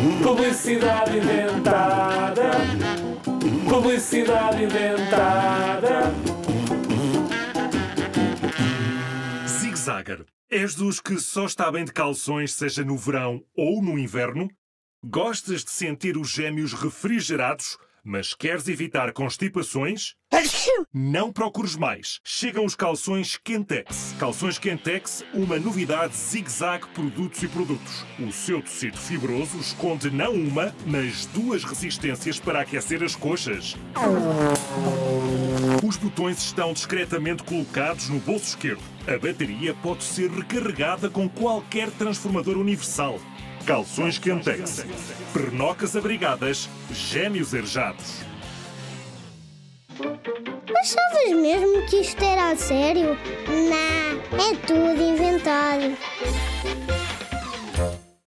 Publicidade inventada. Publicidade inventada. Zig Zagger, és dos que só está bem de calções, seja no verão ou no inverno? Gostas de sentir os gêmeos refrigerados, mas queres evitar constipações? Não procures mais. Chegam os calções Quentex. Calções Quentex, uma novidade zig-zag produtos e produtos. O seu tecido fibroso esconde não uma, mas duas resistências para aquecer as coxas. Os botões estão discretamente colocados no bolso esquerdo. A bateria pode ser recarregada com qualquer transformador universal. Calções Quentex. Pernocas abrigadas, gêmeos arejados. Achavas mesmo que isto era a sério? Não, é tudo inventado.